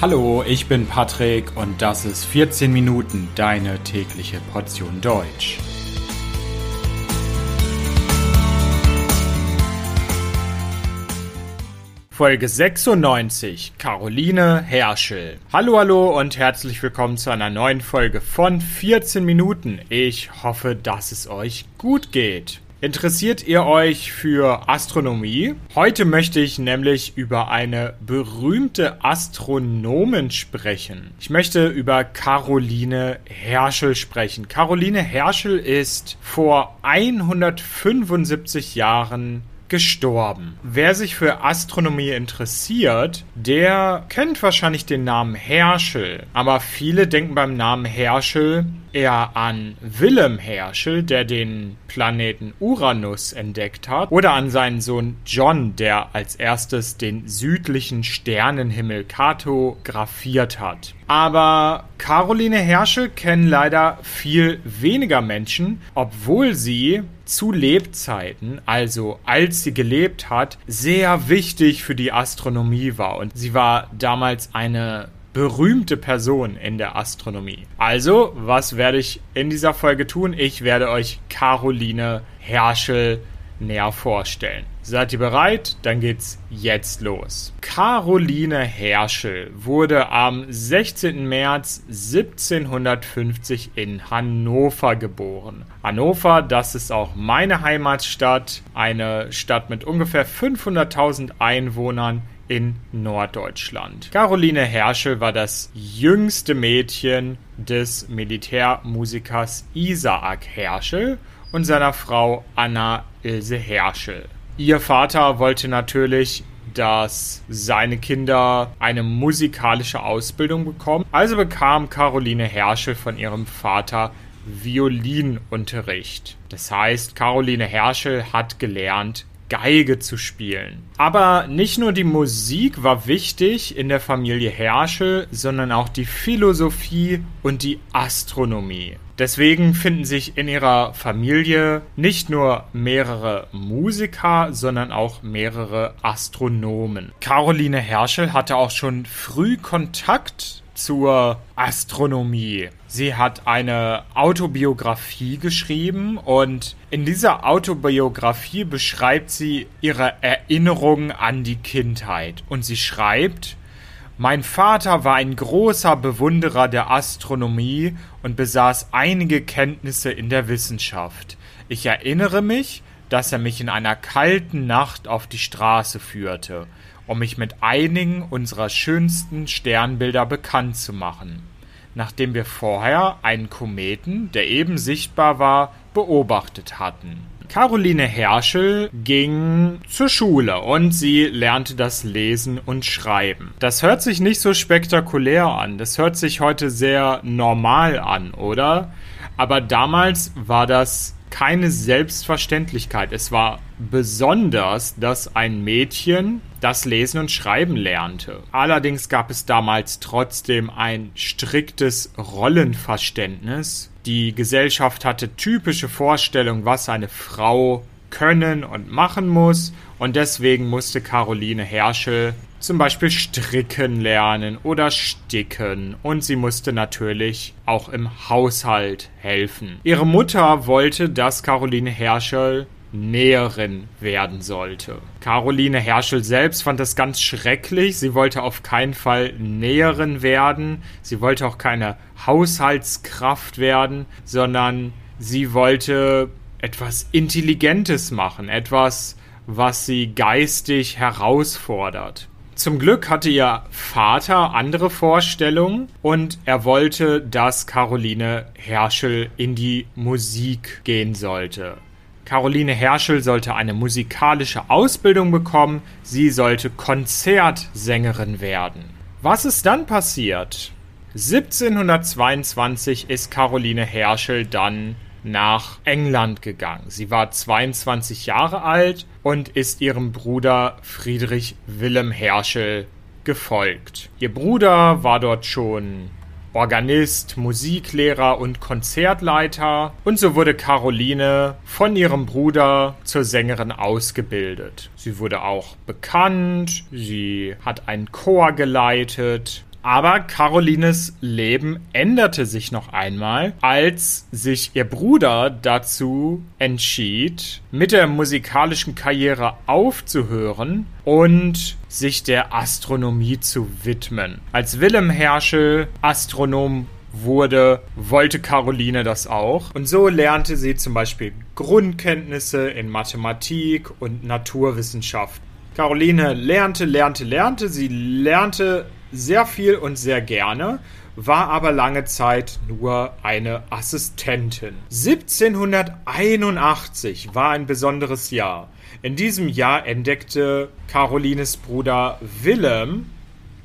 Hallo, ich bin Patrick und das ist 14 Minuten deine tägliche Portion Deutsch. Folge 96 Caroline Herschel. Hallo, hallo und herzlich willkommen zu einer neuen Folge von 14 Minuten. Ich hoffe, dass es euch gut geht. Interessiert ihr euch für Astronomie? Heute möchte ich nämlich über eine berühmte Astronomin sprechen. Ich möchte über Caroline Herschel sprechen. Caroline Herschel ist vor 175 Jahren gestorben. Wer sich für Astronomie interessiert, der kennt wahrscheinlich den Namen Herschel. Aber viele denken beim Namen Herschel eher an Willem Herschel, der den Planeten Uranus entdeckt hat, oder an seinen Sohn John, der als erstes den südlichen Sternenhimmel kartografiert hat. Aber Caroline Herschel kennen leider viel weniger Menschen, obwohl sie zu Lebzeiten, also als sie gelebt hat, sehr wichtig für die Astronomie war. Und sie war damals eine berühmte Person in der Astronomie. Also, was werde ich in dieser Folge tun? Ich werde euch Caroline Herschel näher vorstellen. Seid ihr bereit? Dann geht's jetzt los. Caroline Herschel wurde am 16. März 1750 in Hannover geboren. Hannover, das ist auch meine Heimatstadt, eine Stadt mit ungefähr 500.000 Einwohnern in Norddeutschland. Caroline Herschel war das jüngste Mädchen des Militärmusikers Isaak Herschel und seiner Frau Anna Ilse Herschel. Ihr Vater wollte natürlich, dass seine Kinder eine musikalische Ausbildung bekommen. Also bekam Caroline Herschel von ihrem Vater Violinunterricht. Das heißt, Caroline Herschel hat gelernt, Geige zu spielen. Aber nicht nur die Musik war wichtig in der Familie Herschel, sondern auch die Philosophie und die Astronomie. Deswegen finden sich in ihrer Familie nicht nur mehrere Musiker, sondern auch mehrere Astronomen. Caroline Herschel hatte auch schon früh Kontakt zur Astronomie. Sie hat eine Autobiografie geschrieben und in dieser Autobiografie beschreibt sie ihre Erinnerungen an die Kindheit. Und sie schreibt, mein Vater war ein großer Bewunderer der Astronomie und besaß einige Kenntnisse in der Wissenschaft. Ich erinnere mich, dass er mich in einer kalten Nacht auf die Straße führte um mich mit einigen unserer schönsten Sternbilder bekannt zu machen, nachdem wir vorher einen Kometen, der eben sichtbar war, beobachtet hatten. Caroline Herschel ging zur Schule und sie lernte das Lesen und Schreiben. Das hört sich nicht so spektakulär an, das hört sich heute sehr normal an, oder? Aber damals war das keine Selbstverständlichkeit. Es war besonders, dass ein Mädchen das Lesen und Schreiben lernte. Allerdings gab es damals trotzdem ein striktes Rollenverständnis. Die Gesellschaft hatte typische Vorstellungen, was eine Frau können und machen muss. Und deswegen musste Caroline Herschel zum Beispiel stricken lernen oder sticken und sie musste natürlich auch im Haushalt helfen. Ihre Mutter wollte, dass Caroline Herschel Näherin werden sollte. Caroline Herschel selbst fand das ganz schrecklich. Sie wollte auf keinen Fall Näherin werden. Sie wollte auch keine Haushaltskraft werden, sondern sie wollte etwas Intelligentes machen, etwas, was sie geistig herausfordert. Zum Glück hatte ihr Vater andere Vorstellungen und er wollte, dass Caroline Herschel in die Musik gehen sollte. Caroline Herschel sollte eine musikalische Ausbildung bekommen, sie sollte Konzertsängerin werden. Was ist dann passiert? 1722 ist Caroline Herschel dann nach England gegangen. Sie war 22 Jahre alt und ist ihrem Bruder Friedrich Wilhelm Herschel gefolgt. Ihr Bruder war dort schon Organist, Musiklehrer und Konzertleiter und so wurde Caroline von ihrem Bruder zur Sängerin ausgebildet. Sie wurde auch bekannt, sie hat einen Chor geleitet, Aber Carolines Leben änderte sich noch einmal, als sich ihr Bruder dazu entschied, mit der musikalischen Karriere aufzuhören und sich der Astronomie zu widmen. Als Wilhelm Herschel Astronom wurde, wollte Caroline das auch. Und so lernte sie zum Beispiel Grundkenntnisse in Mathematik und Naturwissenschaft. Caroline lernte, lernte, lernte. Sie lernte sehr viel und sehr gerne, war aber lange Zeit nur eine Assistentin. 1781 war ein besonderes Jahr. In diesem Jahr entdeckte Carolines Bruder Wilhelm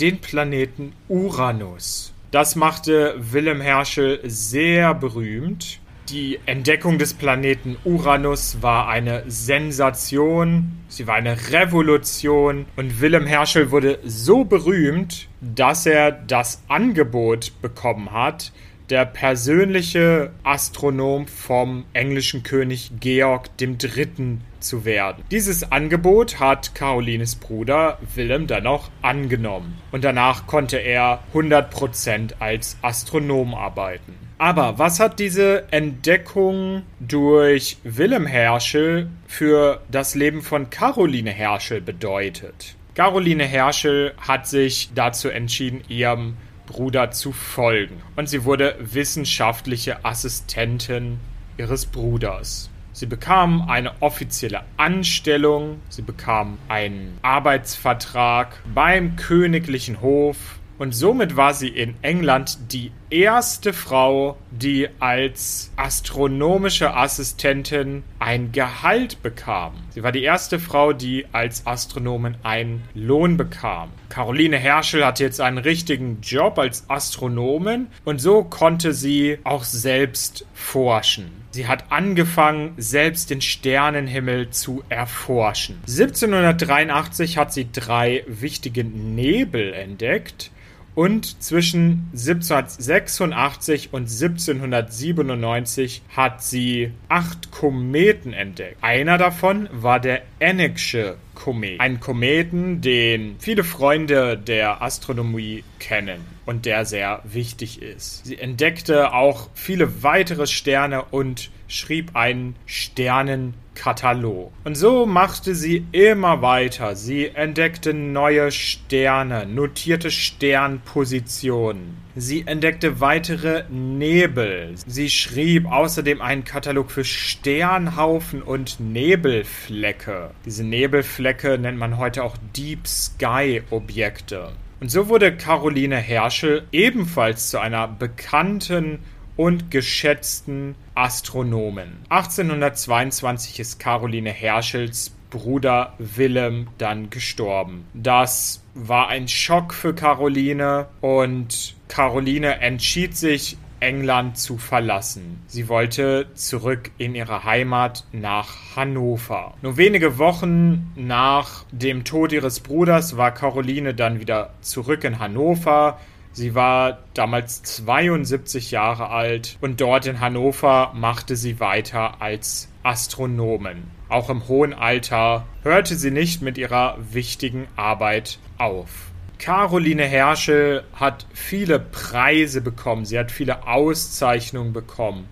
den Planeten Uranus. Das machte Wilhelm Herschel sehr berühmt. Die Entdeckung des Planeten Uranus war eine Sensation, sie war eine Revolution und Wilhelm Herschel wurde so berühmt, dass er das Angebot bekommen hat, der persönliche Astronom vom englischen König Georg III. zu werden. Dieses Angebot hat Carolines Bruder Wilhelm dann auch angenommen und danach konnte er 100% als Astronom arbeiten. Aber was hat diese Entdeckung durch Wilhelm Herschel für das Leben von Caroline Herschel bedeutet? Caroline Herschel hat sich dazu entschieden, ihrem Bruder zu folgen. Und sie wurde wissenschaftliche Assistentin ihres Bruders. Sie bekam eine offizielle Anstellung, sie bekam einen Arbeitsvertrag beim königlichen Hof und somit war sie in England die erste Frau, die als astronomische Assistentin ein Gehalt bekam. Sie war die erste Frau, die als Astronomin einen Lohn bekam. Caroline Herschel hatte jetzt einen richtigen Job als Astronomin und so konnte sie auch selbst forschen. Sie hat angefangen, selbst den Sternenhimmel zu erforschen. 1783 hat sie drei wichtige Nebel entdeckt und zwischen 1786 und 1797 hat sie acht Kometen entdeckt. Einer davon war der Ennigsche Komet. Ein Kometen, den viele Freunde der Astronomie kennen und der sehr wichtig ist. Sie entdeckte auch viele weitere Sterne und schrieb einen Sternenkatalog. Und so machte sie immer weiter. Sie entdeckte neue Sterne, notierte Sternpositionen. Sie entdeckte weitere Nebel. Sie schrieb außerdem einen Katalog für Sternhaufen und Nebelflecke. Diese Nebelflecke nennt man heute auch Deep Sky Objekte. Und so wurde Caroline Herschel ebenfalls zu einer bekannten und geschätzten Astronomen. 1822 ist Caroline Herschels Bruder Willem dann gestorben. Das war ein Schock für Caroline und Caroline entschied sich, England zu verlassen. Sie wollte zurück in ihre Heimat nach Hannover. Nur wenige Wochen nach dem Tod ihres Bruders war Caroline dann wieder zurück in Hannover. Sie war damals 72 Jahre alt und dort in Hannover machte sie weiter als Astronomin. Auch im hohen Alter hörte sie nicht mit ihrer wichtigen Arbeit auf. Caroline Herschel hat viele Preise bekommen, sie hat viele Auszeichnungen bekommen.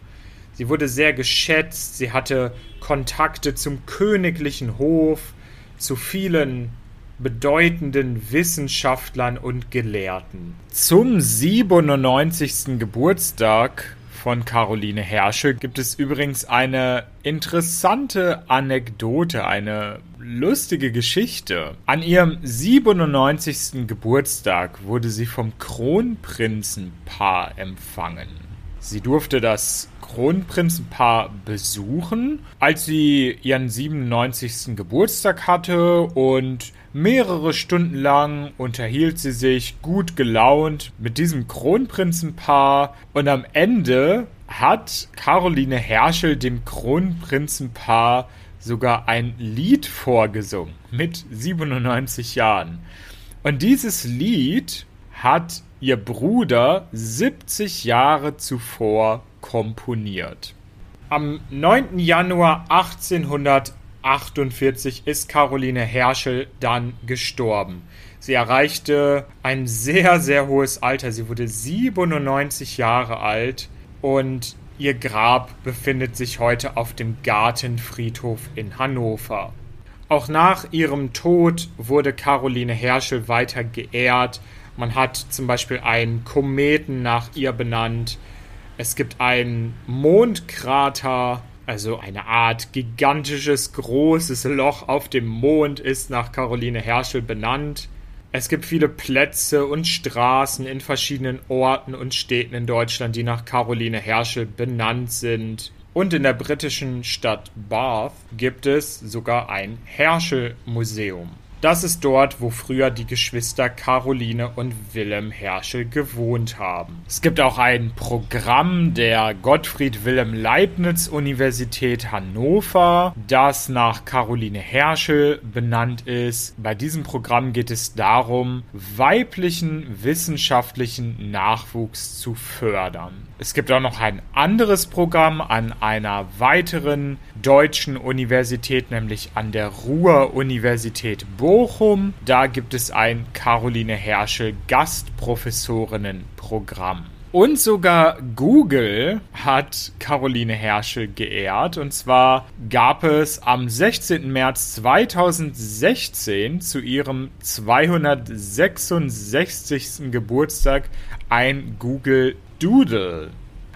Sie wurde sehr geschätzt, sie hatte Kontakte zum königlichen Hof, zu vielen bedeutenden Wissenschaftlern und Gelehrten. Zum 97. Geburtstag von Caroline Herschel gibt es übrigens eine interessante Anekdote, eine lustige Geschichte. An ihrem 97. Geburtstag wurde sie vom Kronprinzenpaar empfangen. Sie durfte das Kronprinzenpaar besuchen, als sie ihren 97. Geburtstag hatte und Mehrere Stunden lang unterhielt sie sich gut gelaunt mit diesem Kronprinzenpaar und am Ende hat Caroline Herschel dem Kronprinzenpaar sogar ein Lied vorgesungen mit 97 Jahren. Und dieses Lied hat ihr Bruder 70 Jahre zuvor komponiert. Am 9. Januar 1800 1948 ist Caroline Herschel dann gestorben. Sie erreichte ein sehr, sehr hohes Alter. Sie wurde 97 Jahre alt und ihr Grab befindet sich heute auf dem Gartenfriedhof in Hannover. Auch nach ihrem Tod wurde Caroline Herschel weiter geehrt. Man hat zum Beispiel einen Kometen nach ihr benannt. Es gibt einen Mondkrater, also eine Art gigantisches, großes Loch auf dem Mond ist nach Caroline Herschel benannt. Es gibt viele Plätze und Straßen in verschiedenen Orten und Städten in Deutschland, die nach Caroline Herschel benannt sind. Und in der britischen Stadt Bath gibt es sogar ein Herschel-Museum. Das ist dort, wo früher die Geschwister Caroline und Wilhelm Herschel gewohnt haben. Es gibt auch ein Programm der Gottfried Wilhelm Leibniz Universität Hannover, das nach Caroline Herschel benannt ist. Bei diesem Programm geht es darum, weiblichen wissenschaftlichen Nachwuchs zu fördern. Es gibt auch noch ein anderes Programm an einer weiteren deutschen Universität, nämlich an der Ruhr-Universität Bochum. Da gibt es ein Caroline Herschel Gastprofessorinnenprogramm. Und sogar Google hat Caroline Herschel geehrt. Und zwar gab es am 16. März 2016 zu ihrem 266. Geburtstag ein Google Doodle.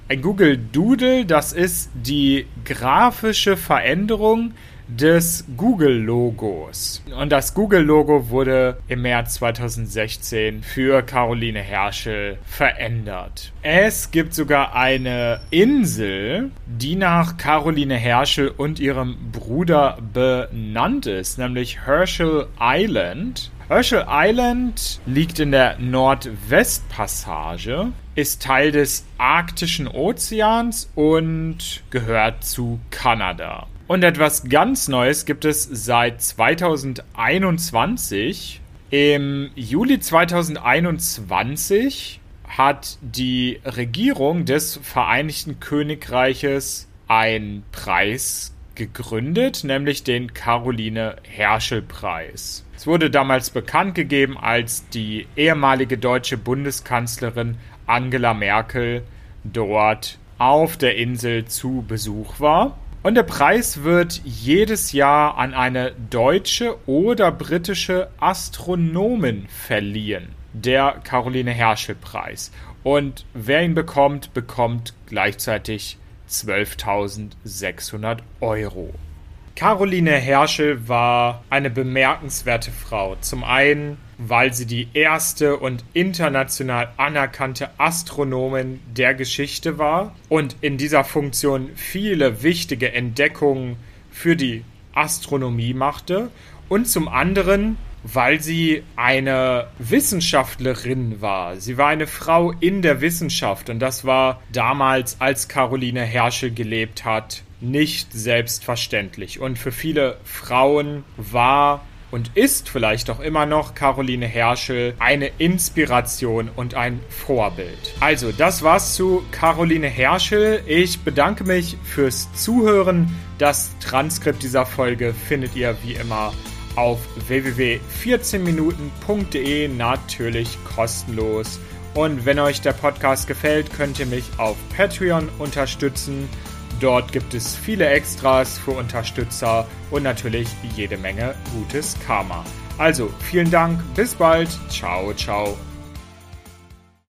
Ein Google Doodle, das ist die grafische Veränderung des Google-Logos. Und das Google-Logo wurde im März 2016 für Caroline Herschel verändert. Es gibt sogar eine Insel, die nach Caroline Herschel und ihrem Bruder benannt ist, nämlich Herschel Island. Herschel Island liegt in der Nordwestpassage, ist Teil des Arktischen Ozeans und gehört zu Kanada. Und etwas ganz Neues gibt es seit 2021. Im Juli 2021 hat die Regierung des Vereinigten Königreiches einen Preis gegründet, nämlich den Caroline Herschel Preis. Es wurde damals bekannt gegeben, als die ehemalige deutsche Bundeskanzlerin Angela Merkel dort auf der Insel zu Besuch war. Und der Preis wird jedes Jahr an eine deutsche oder britische Astronomin verliehen. Der Caroline Herschel Preis. Und wer ihn bekommt, bekommt gleichzeitig 12.600 Euro. Caroline Herschel war eine bemerkenswerte Frau. Zum einen, weil sie die erste und international anerkannte Astronomin der Geschichte war und in dieser Funktion viele wichtige Entdeckungen für die Astronomie machte. Und zum anderen, weil sie eine Wissenschaftlerin war. Sie war eine Frau in der Wissenschaft und das war damals, als Caroline Herschel gelebt hat, nicht selbstverständlich. Und für viele Frauen war und ist vielleicht auch immer noch Caroline Herschel eine Inspiration und ein Vorbild. Also, das war's zu Caroline Herschel. Ich bedanke mich fürs Zuhören. Das Transkript dieser Folge findet ihr wie immer auf www.14minuten.de natürlich kostenlos. Und wenn euch der Podcast gefällt, könnt ihr mich auf Patreon unterstützen. Dort gibt es viele Extras für Unterstützer und natürlich jede Menge gutes Karma. Also vielen Dank, bis bald, ciao, ciao.